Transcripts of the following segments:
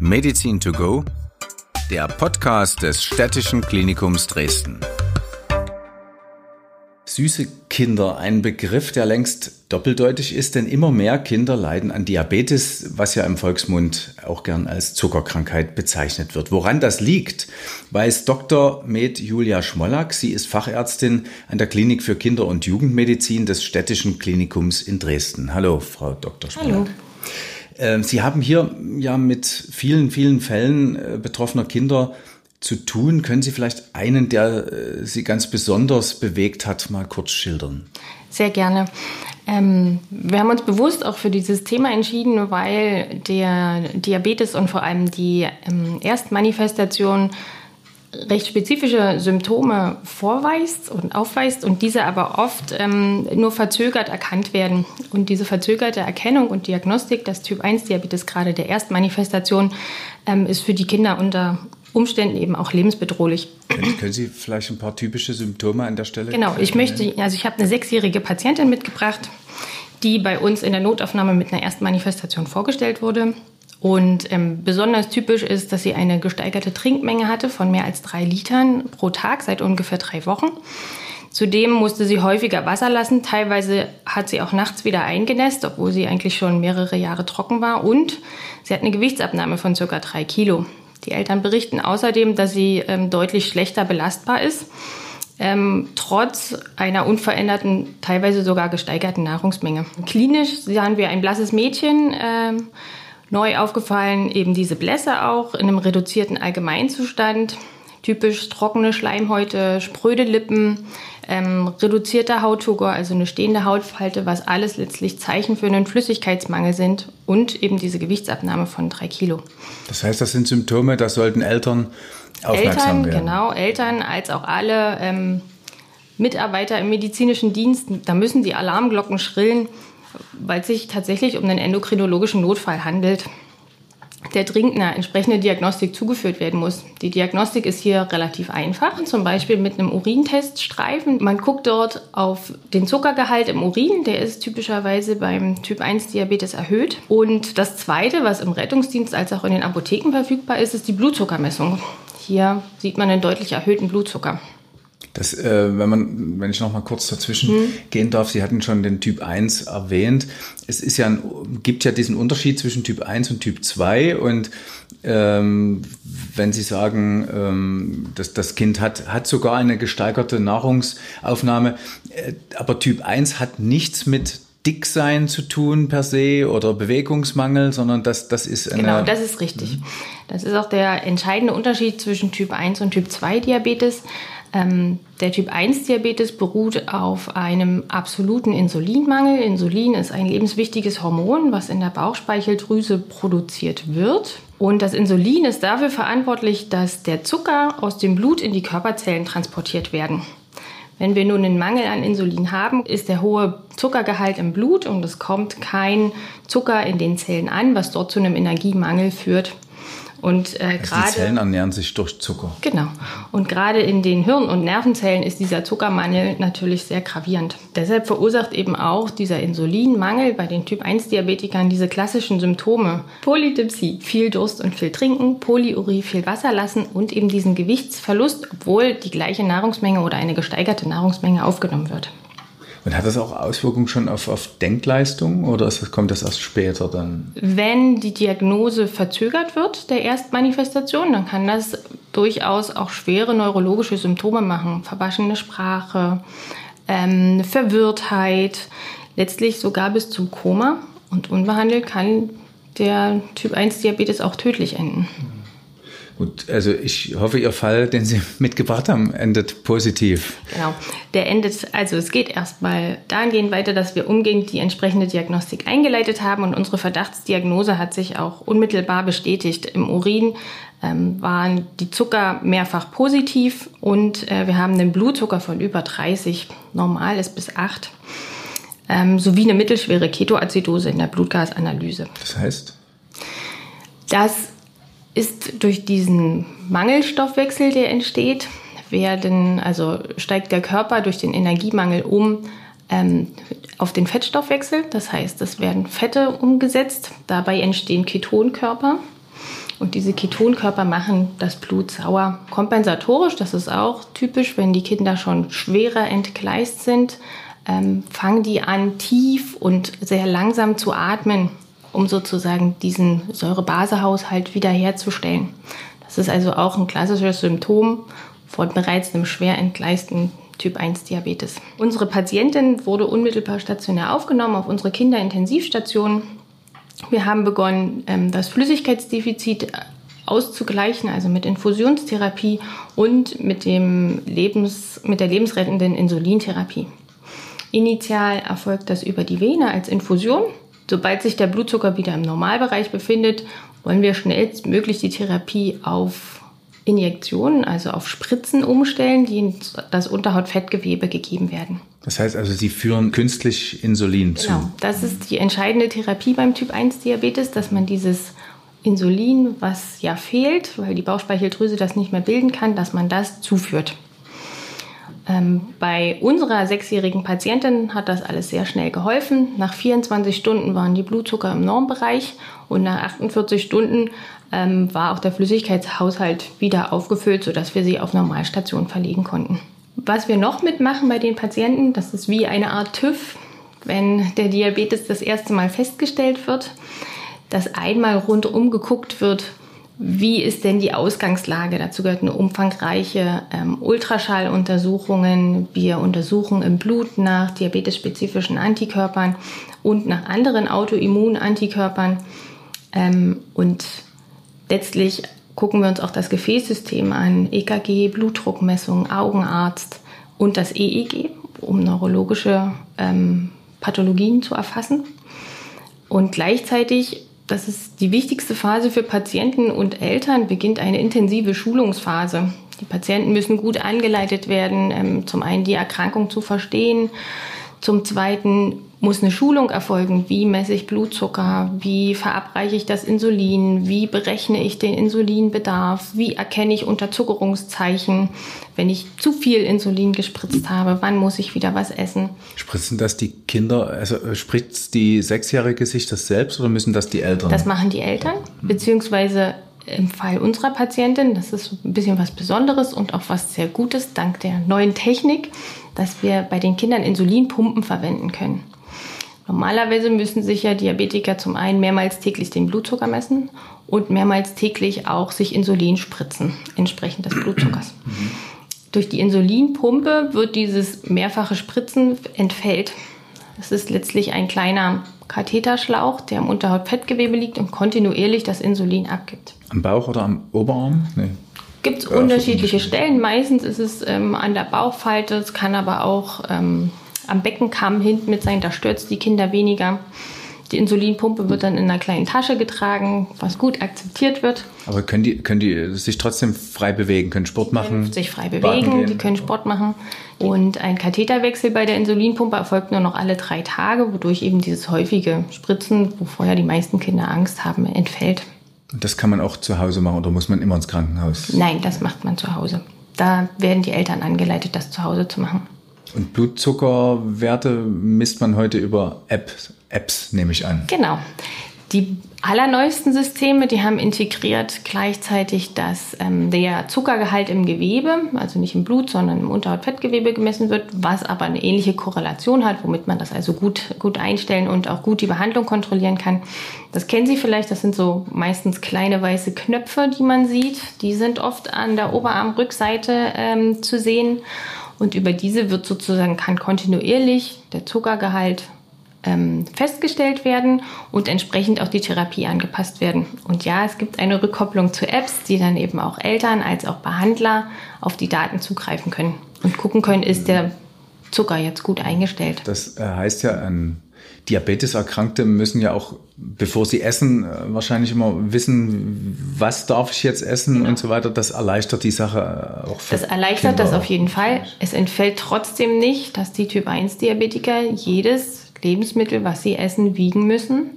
Medizin to go, der Podcast des Städtischen Klinikums Dresden. Süße Kinder, ein Begriff, der längst doppeldeutig ist, denn immer mehr Kinder leiden an Diabetes, was ja im Volksmund auch gern als Zuckerkrankheit bezeichnet wird. Woran das liegt, weiß Dr. Med Julia Schmollack. Sie ist Fachärztin an der Klinik für Kinder- und Jugendmedizin des Städtischen Klinikums in Dresden. Hallo, Frau Dr. Schmollack. Hallo. Ähm, Sie haben hier ja mit vielen, vielen Fällen äh, betroffener Kinder zu tun. Können Sie vielleicht einen, der äh, Sie ganz besonders bewegt hat, mal kurz schildern? Sehr gerne. Ähm, wir haben uns bewusst auch für dieses Thema entschieden, weil der Diabetes und vor allem die ähm, Erstmanifestation recht spezifische Symptome vorweist und aufweist und diese aber oft ähm, nur verzögert erkannt werden. Und diese verzögerte Erkennung und Diagnostik des Typ 1 Diabetes, gerade der Erstmanifestation, ähm, ist für die Kinder unter Umständen eben auch lebensbedrohlich. Können, können, Sie vielleicht ein paar typische Symptome an der Stelle? Genau, ich möchte, also ich habe eine sechsjährige Patientin mitgebracht, die bei uns in der Notaufnahme mit einer Erstmanifestation vorgestellt wurde. Und ähm, besonders typisch ist, dass sie eine gesteigerte Trinkmenge hatte von mehr als drei Litern pro Tag seit ungefähr drei Wochen. Zudem musste sie häufiger Wasser lassen. Teilweise hat sie auch nachts wieder eingenässt, obwohl sie eigentlich schon mehrere Jahre trocken war. Und sie hat eine Gewichtsabnahme von circa drei Kilo. Die Eltern berichten außerdem, dass sie ähm, deutlich schlechter belastbar ist, ähm, trotz einer unveränderten, teilweise sogar gesteigerten Nahrungsmenge. Klinisch sahen wir ein blasses Mädchen. Ähm, Neu aufgefallen eben diese Blässe auch in einem reduzierten Allgemeinzustand. Typisch trockene Schleimhäute, spröde Lippen, ähm, reduzierter Hauttuger, also eine stehende Hautfalte, was alles letztlich Zeichen für einen Flüssigkeitsmangel sind und eben diese Gewichtsabnahme von drei Kilo. Das heißt, das sind Symptome, da sollten Eltern aufmerksam Eltern, werden. Genau, Eltern als auch alle ähm, Mitarbeiter im medizinischen Dienst, da müssen die Alarmglocken schrillen weil es sich tatsächlich um einen endokrinologischen Notfall handelt, der dringend eine entsprechende Diagnostik zugeführt werden muss. Die Diagnostik ist hier relativ einfach, zum Beispiel mit einem Urinteststreifen. Man guckt dort auf den Zuckergehalt im Urin, der ist typischerweise beim Typ 1 Diabetes erhöht. Und das Zweite, was im Rettungsdienst als auch in den Apotheken verfügbar ist, ist die Blutzuckermessung. Hier sieht man einen deutlich erhöhten Blutzucker. Das, äh, wenn man, wenn ich noch mal kurz dazwischen hm. gehen darf, Sie hatten schon den Typ 1 erwähnt. Es ist ja ein, gibt ja diesen Unterschied zwischen Typ 1 und Typ 2 und ähm, wenn Sie sagen, ähm, dass das Kind hat, hat sogar eine gesteigerte Nahrungsaufnahme, äh, aber Typ 1 hat nichts mit Dicksein zu tun per se oder Bewegungsmangel, sondern das, das ist eine. Genau, das ist richtig. Das ist auch der entscheidende Unterschied zwischen Typ 1 und Typ 2 Diabetes. Ähm, der Typ 1 Diabetes beruht auf einem absoluten Insulinmangel. Insulin ist ein lebenswichtiges Hormon, was in der Bauchspeicheldrüse produziert wird. Und das Insulin ist dafür verantwortlich, dass der Zucker aus dem Blut in die Körperzellen transportiert werden. Wenn wir nun einen Mangel an Insulin haben, ist der hohe Zuckergehalt im Blut und es kommt kein Zucker in den Zellen an, was dort zu einem Energiemangel führt. Und äh, also gerade die Zellen ernähren sich durch Zucker. Genau. Und gerade in den Hirn- und Nervenzellen ist dieser Zuckermangel natürlich sehr gravierend. Deshalb verursacht eben auch dieser Insulinmangel bei den Typ 1 Diabetikern diese klassischen Symptome: Polydipsie, viel Durst und viel trinken, Polyurie, viel Wasser lassen und eben diesen Gewichtsverlust, obwohl die gleiche Nahrungsmenge oder eine gesteigerte Nahrungsmenge aufgenommen wird. Und hat das auch Auswirkungen schon auf, auf Denkleistung oder ist, kommt das erst später dann? Wenn die Diagnose verzögert wird, der Erstmanifestation, dann kann das durchaus auch schwere neurologische Symptome machen. Verwaschene Sprache, ähm, Verwirrtheit, letztlich sogar bis zum Koma. Und unbehandelt kann der Typ 1 Diabetes auch tödlich enden. Gut, also ich hoffe, Ihr Fall, den Sie mitgebracht haben, endet positiv. Genau, der endet, also es geht erstmal dahingehend weiter, dass wir umgehend die entsprechende Diagnostik eingeleitet haben und unsere Verdachtsdiagnose hat sich auch unmittelbar bestätigt. Im Urin ähm, waren die Zucker mehrfach positiv und äh, wir haben einen Blutzucker von über 30, normal ist bis 8, ähm, sowie eine mittelschwere Ketoazidose in der Blutgasanalyse. Das heißt? Das ist durch diesen Mangelstoffwechsel, der entsteht, werden, also steigt der Körper durch den Energiemangel um ähm, auf den Fettstoffwechsel. Das heißt, es werden Fette umgesetzt. Dabei entstehen Ketonkörper. Und diese Ketonkörper machen das Blut sauer. Kompensatorisch, das ist auch typisch, wenn die Kinder schon schwerer entgleist sind, ähm, fangen die an, tief und sehr langsam zu atmen, um sozusagen diesen Säurebasehaushalt wiederherzustellen. Das ist also auch ein klassisches Symptom von bereits einem schwer entgleisten Typ 1 Diabetes. Unsere Patientin wurde unmittelbar stationär aufgenommen auf unsere Kinderintensivstation. Wir haben begonnen, ähm, das Flüssigkeitsdefizit auszugleichen, also mit Infusionstherapie und mit, dem Lebens, mit der lebensrettenden Insulintherapie. Initial erfolgt das über die Vene als Infusion. Sobald sich der Blutzucker wieder im Normalbereich befindet, wollen wir schnellstmöglich die Therapie auf Injektionen, also auf Spritzen umstellen, die in das Unterhautfettgewebe gegeben werden. Das heißt also, Sie führen künstlich Insulin zu. Genau, das ist die entscheidende Therapie beim Typ 1 Diabetes, dass man dieses Insulin, was ja fehlt, weil die Bauchspeicheldrüse das nicht mehr bilden kann, dass man das zuführt. Ähm, bei unserer sechsjährigen Patientin hat das alles sehr schnell geholfen. Nach 24 Stunden waren die Blutzucker im Normbereich und nach 48 Stunden ähm, war auch der Flüssigkeitshaushalt wieder aufgefüllt, sodass wir sie auf Normalstation verlegen konnten. Was wir noch mitmachen bei den Patienten, das ist wie eine Art TÜV, wenn der Diabetes das erste Mal festgestellt wird, dass einmal rundum geguckt wird, wie ist denn die Ausgangslage? Dazu gehört eine umfangreiche ähm, Ultraschalluntersuchungen. Wir untersuchen im Blut nach diabetesspezifischen Antikörpern und nach anderen Autoimmunantikörpern. Ähm, und letztlich gucken wir uns auch das Gefäßsystem an, EKG, Blutdruckmessung, Augenarzt und das EEG, um neurologische ähm, Pathologien zu erfassen. Und gleichzeitig das ist die wichtigste Phase für Patienten und Eltern, beginnt eine intensive Schulungsphase. Die Patienten müssen gut angeleitet werden, ähm, zum einen die Erkrankung zu verstehen, zum zweiten muss eine Schulung erfolgen. Wie messe ich Blutzucker? Wie verabreiche ich das Insulin? Wie berechne ich den Insulinbedarf? Wie erkenne ich Unterzuckerungszeichen, wenn ich zu viel Insulin gespritzt habe? Wann muss ich wieder was essen? Spritzen das die Kinder, also äh, spritzt die Sechsjährige sich das selbst oder müssen das die Eltern? Das machen die Eltern, beziehungsweise im Fall unserer Patientin, das ist ein bisschen was Besonderes und auch was sehr Gutes, dank der neuen Technik, dass wir bei den Kindern Insulinpumpen verwenden können. Normalerweise müssen sich ja Diabetiker zum einen mehrmals täglich den Blutzucker messen und mehrmals täglich auch sich Insulin spritzen, entsprechend des Blutzuckers. Mhm. Durch die Insulinpumpe wird dieses mehrfache Spritzen entfällt. Es ist letztlich ein kleiner Katheterschlauch, der im Unterhautfettgewebe liegt und kontinuierlich das Insulin abgibt. Am Bauch oder am Oberarm? Nee. Gibt es unterschiedliche Stellen. Meistens ist es ähm, an der Bauchfalte, es kann aber auch ähm, am Beckenkamm hinten mit sein, da stürzt die Kinder weniger. Die Insulinpumpe wird dann in einer kleinen Tasche getragen, was gut akzeptiert wird. Aber können die, können die sich trotzdem frei bewegen, können Sport machen? Können sich frei bewegen, die können Sport machen. Und ein Katheterwechsel bei der Insulinpumpe erfolgt nur noch alle drei Tage, wodurch eben dieses häufige Spritzen, wo vorher die meisten Kinder Angst haben, entfällt. Und das kann man auch zu Hause machen oder muss man immer ins Krankenhaus? Nein, das macht man zu Hause. Da werden die Eltern angeleitet, das zu Hause zu machen. Und Blutzuckerwerte misst man heute über Apps, Apps nehme ich an. Genau. Die allerneuesten Systeme, die haben integriert gleichzeitig, dass ähm, der Zuckergehalt im Gewebe, also nicht im Blut, sondern im Unterhautfettgewebe gemessen wird, was aber eine ähnliche Korrelation hat, womit man das also gut, gut einstellen und auch gut die Behandlung kontrollieren kann. Das kennen Sie vielleicht, das sind so meistens kleine weiße Knöpfe, die man sieht. Die sind oft an der Oberarmrückseite ähm, zu sehen. Und über diese wird sozusagen, kann kontinuierlich der Zuckergehalt ähm, festgestellt werden und entsprechend auch die Therapie angepasst werden. Und ja, es gibt eine Rückkopplung zu Apps, die dann eben auch Eltern als auch Behandler auf die Daten zugreifen können und gucken können, ist der Zucker jetzt gut eingestellt. Das äh, heißt ja, ein Diabeteserkrankte müssen ja auch, bevor sie essen, äh, wahrscheinlich immer wissen, was darf ich jetzt essen genau. und so weiter. Das erleichtert die Sache äh, auch für Das erleichtert Kinder das auf jeden Fall. Es entfällt trotzdem nicht, dass die Typ 1 Diabetiker jedes Lebensmittel, was sie essen, wiegen müssen,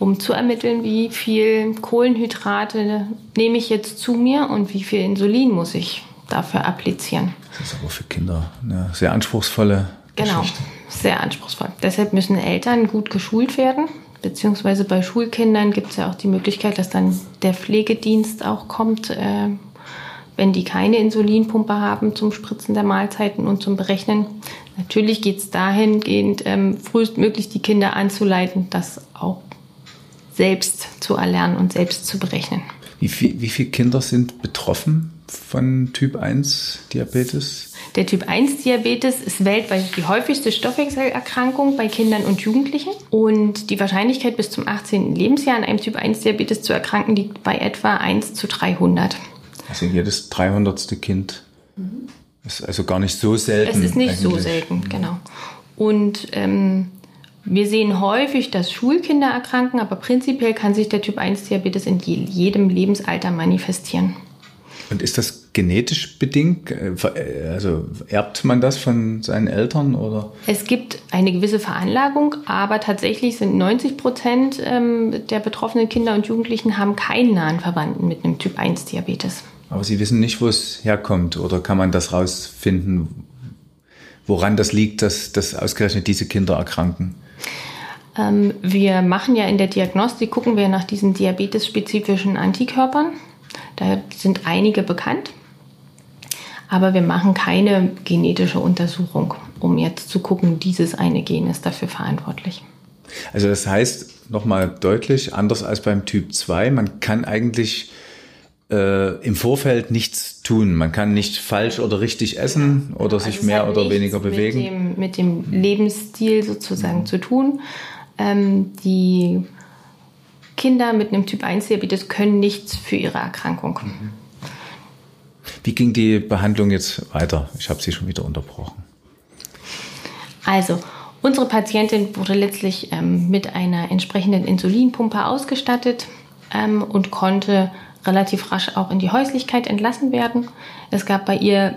um zu ermitteln, wie viel Kohlenhydrate nehme ich jetzt zu mir und wie viel Insulin muss ich dafür applizieren. Das ist aber für Kinder eine sehr anspruchsvolle Genau, sehr anspruchsvoll. Deshalb müssen Eltern gut geschult werden. beziehungsweise bei Schulkindern gibt es ja auch die Möglichkeit, dass dann der Pflegedienst auch kommt, äh, wenn die keine Insulinpumpe haben zum Spritzen der Mahlzeiten und zum Berechnen. Natürlich geht es dahingehend, ähm, frühestmöglich die Kinder anzuleiten, das auch selbst zu erlernen und selbst zu berechnen. Wie, viel, wie viele Kinder sind betroffen von Typ 1 Diabetes? Der Typ 1 Diabetes ist weltweit die häufigste Stoffwechselerkrankung bei Kindern und Jugendlichen. Und die Wahrscheinlichkeit bis zum 18. Lebensjahr an einem Typ 1 Diabetes zu erkranken liegt bei etwa 1 zu 300. Also jedes 300. Kind mhm. ist also gar nicht so selten. Es ist nicht eigentlich. so selten, genau. Und ähm, wir sehen häufig, dass Schulkinder erkranken, aber prinzipiell kann sich der Typ 1 Diabetes in jedem Lebensalter manifestieren. Und ist das genetisch bedingt? Äh, also erbt man das von seinen Eltern oder? Es gibt eine gewisse Veranlagung, aber tatsächlich sind 90 Prozent ähm, der betroffenen Kinder und Jugendlichen haben keinen nahen Verwandten mit einem Typ 1 Diabetes. Aber Sie wissen nicht, wo es herkommt oder kann man das rausfinden, woran das liegt, dass, dass ausgerechnet diese Kinder erkranken? Ähm, wir machen ja in der Diagnostik, gucken wir nach diesen diabetesspezifischen Antikörpern. Da sind einige bekannt. Aber wir machen keine genetische Untersuchung, um jetzt zu gucken, dieses eine Gen ist dafür verantwortlich. Also das heißt, nochmal deutlich, anders als beim Typ 2, man kann eigentlich äh, im Vorfeld nichts tun. Man kann nicht falsch oder richtig essen oder also sich mehr oder weniger bewegen. Mit dem, mit dem Lebensstil sozusagen mhm. zu tun. Ähm, die Kinder mit einem Typ 1 Diabetes können nichts für ihre Erkrankung. Mhm. Wie ging die Behandlung jetzt weiter? Ich habe Sie schon wieder unterbrochen. Also, unsere Patientin wurde letztlich ähm, mit einer entsprechenden Insulinpumpe ausgestattet ähm, und konnte relativ rasch auch in die Häuslichkeit entlassen werden. Es gab bei ihr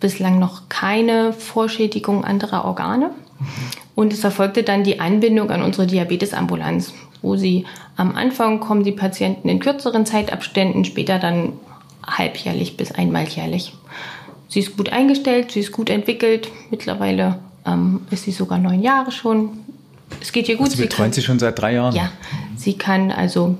bislang noch keine Vorschädigung anderer Organe. Und es erfolgte dann die Anbindung an unsere Diabetesambulanz, wo sie am Anfang kommen die Patienten in kürzeren Zeitabständen, später dann halbjährlich bis einmaljährlich. Sie ist gut eingestellt, sie ist gut entwickelt. Mittlerweile ähm, ist sie sogar neun Jahre schon. Es geht ihr gut. Also sie betreuen sie schon seit drei Jahren? Ja, sie kann also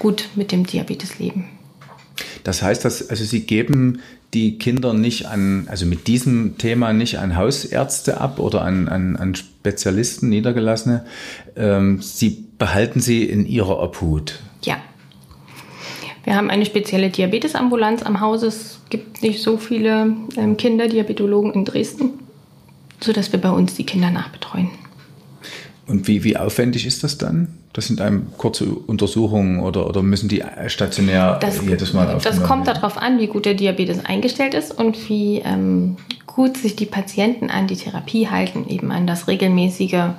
gut mit dem Diabetes leben. Das heißt, dass, also Sie geben die Kinder nicht an, also mit diesem Thema nicht an Hausärzte ab oder an, an, an Spezialisten, Niedergelassene. Ähm, Sie behalten sie in Ihrer Obhut. Ja. Wir haben eine spezielle Diabetesambulanz am Haus. Es gibt nicht so viele ähm, Kinderdiabetologen in Dresden, sodass wir bei uns die Kinder nachbetreuen. Und wie, wie aufwendig ist das dann? Das sind einem kurze Untersuchungen oder, oder müssen die stationär das, jedes Mal aufgenommen Das kommt darauf an, wie gut der Diabetes eingestellt ist und wie ähm, gut sich die Patienten an die Therapie halten, eben an das regelmäßige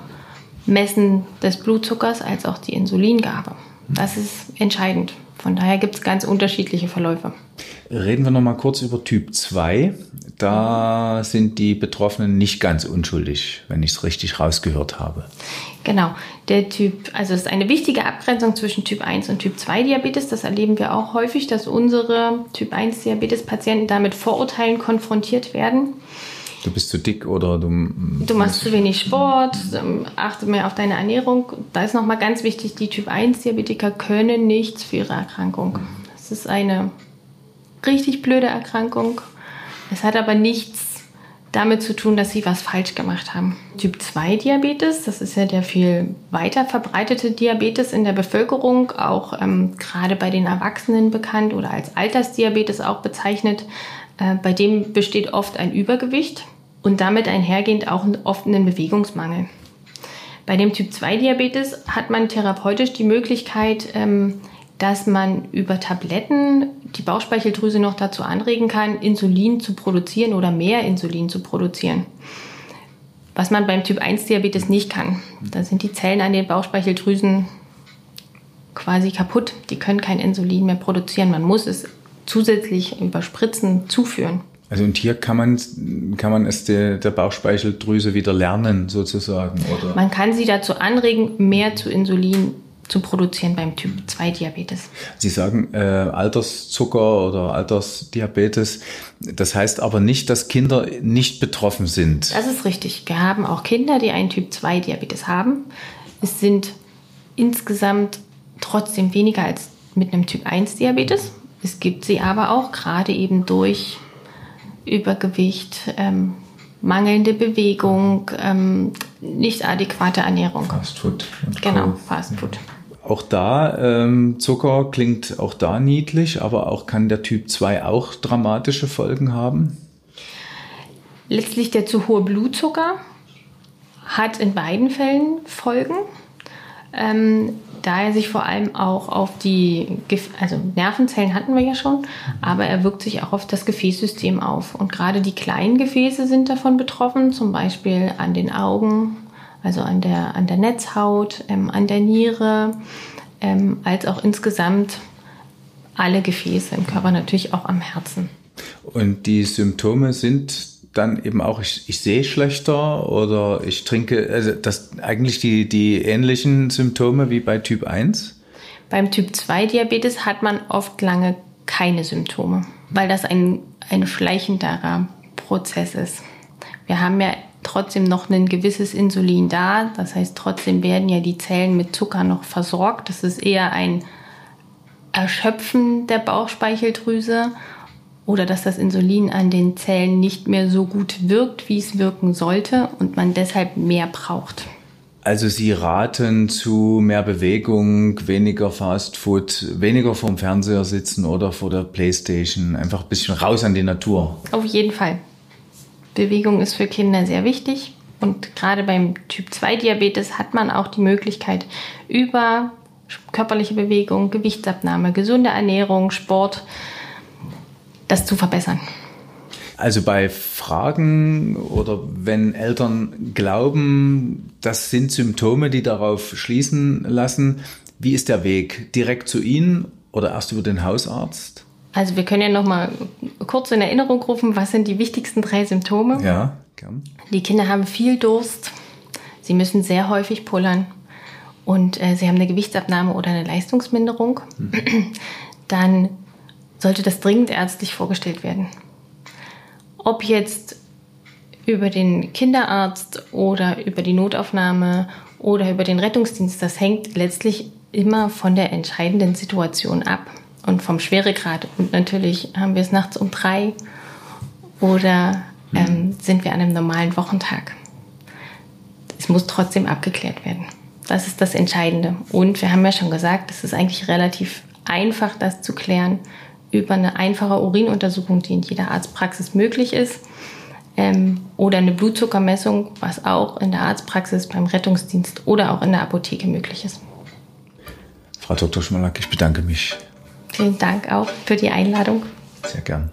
Messen des Blutzuckers als auch die Insulingabe. Das ist entscheidend. Von daher gibt es ganz unterschiedliche Verläufe. Reden wir noch mal kurz über Typ 2. Da sind die Betroffenen nicht ganz unschuldig, wenn ich es richtig rausgehört habe. Genau, der Typ, also es ist eine wichtige Abgrenzung zwischen Typ 1 und Typ 2 Diabetes. Das erleben wir auch häufig, dass unsere Typ 1 Diabetes-Patienten damit Vorurteilen konfrontiert werden. Du bist zu dick oder du. Du machst zu wenig Sport, ähm, achte mehr auf deine Ernährung. Da ist nochmal ganz wichtig, die Typ 1 Diabetiker können nichts für ihre Erkrankung. Das ist eine richtig blöde Erkrankung. Es hat aber nichts damit zu tun, dass sie was falsch gemacht haben. Typ 2 Diabetes, das ist ja der viel weiter verbreitete Diabetes in der Bevölkerung, auch ähm, gerade bei den Erwachsenen bekannt oder als Altersdiabetes auch bezeichnet. Äh, bei dem besteht oft ein Übergewicht und damit einhergehend auch oft einen Bewegungsmangel. Bei dem Typ 2 Diabetes hat man therapeutisch die Möglichkeit, ähm, dass man über Tabletten die Bauchspeicheldrüse noch dazu anregen kann, Insulin zu produzieren oder mehr Insulin zu produzieren. Was man beim Typ 1 Diabetes nicht kann. Da sind die Zellen an den Bauchspeicheldrüsen quasi kaputt. Die können kein Insulin mehr produzieren. Man muss es zusätzlich über Spritzen zuführen. Also und hier kann man, kann man es der, der Bauchspeicheldrüse wieder lernen sozusagen, oder? Man kann sie dazu anregen, mehr zu Insulin zu produzieren beim Typ 2 Diabetes. Sie sagen äh, Alterszucker oder Altersdiabetes. Das heißt aber nicht, dass Kinder nicht betroffen sind. Das ist richtig. Wir haben auch Kinder, die einen Typ 2 Diabetes haben. Es sind insgesamt trotzdem weniger als mit einem Typ 1 Diabetes. Es gibt sie aber auch gerade eben durch Übergewicht, ähm, mangelnde Bewegung, ähm, nicht adäquate Ernährung. Fast Food. Genau, Fast Food. Auch da, ähm, Zucker klingt auch da niedlich, aber auch kann der Typ 2 auch dramatische Folgen haben? Letztlich der zu hohe Blutzucker hat in beiden Fällen Folgen. Ähm, da er sich vor allem auch auf die, also Nervenzellen hatten wir ja schon, aber er wirkt sich auch auf das Gefäßsystem auf. Und gerade die kleinen Gefäße sind davon betroffen, zum Beispiel an den Augen, also an der, an der Netzhaut, ähm, an der Niere, ähm, als auch insgesamt alle Gefäße im Körper, natürlich auch am Herzen. Und die Symptome sind dann eben auch, ich, ich sehe schlechter oder ich trinke, also das eigentlich die, die ähnlichen Symptome wie bei Typ 1? Beim Typ 2 Diabetes hat man oft lange keine Symptome, weil das ein, ein schleichenderer Prozess ist. Wir haben ja trotzdem noch ein gewisses Insulin da, das heißt trotzdem werden ja die Zellen mit Zucker noch versorgt. Das ist eher ein Erschöpfen der Bauchspeicheldrüse oder dass das Insulin an den Zellen nicht mehr so gut wirkt, wie es wirken sollte und man deshalb mehr braucht. Also Sie raten zu mehr Bewegung, weniger Fastfood, weniger vorm Fernseher sitzen oder vor der Playstation, einfach ein bisschen raus an die Natur. Auf jeden Fall. Bewegung ist für Kinder sehr wichtig und gerade beim Typ 2 Diabetes hat man auch die Möglichkeit über körperliche Bewegung, Gewichtsabnahme, gesunde Ernährung, Sport, das zu verbessern. Also bei Fragen oder wenn Eltern glauben, das sind Symptome, die darauf schließen lassen, wie ist der Weg? Direkt zu Ihnen oder erst über den Hausarzt? Also wir können ja noch mal kurz in Erinnerung rufen, was sind die wichtigsten drei Symptome? Ja, gern. Die Kinder haben viel Durst, sie müssen sehr häufig pullern und äh, sie haben eine Gewichtsabnahme oder eine Leistungsminderung. Mhm. Dann sollte das dringend ärztlich vorgestellt werden. Ob jetzt über den Kinderarzt oder über die Notaufnahme oder über den Rettungsdienst, das hängt letztlich immer von der entscheidenden Situation ab und vom Schweregrad. Und natürlich haben wir es nachts um drei oder ähm, sind wir an einem normalen Wochentag. Es muss trotzdem abgeklärt werden. Das ist das Entscheidende. Und wir haben ja schon gesagt, es ist eigentlich relativ einfach, das zu klären über eine einfache Urinuntersuchung, die in jeder Arztpraxis möglich ist, ähm, oder eine Blutzuckermessung, was auch in der Arztpraxis, beim Rettungsdienst oder auch in der Apotheke möglich ist. Frau Dr. Schmalack, ich bedanke mich. Vielen Dank auch für die Einladung. Sehr gern.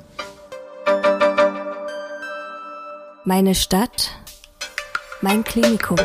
Meine Stadt, mein Klinikum.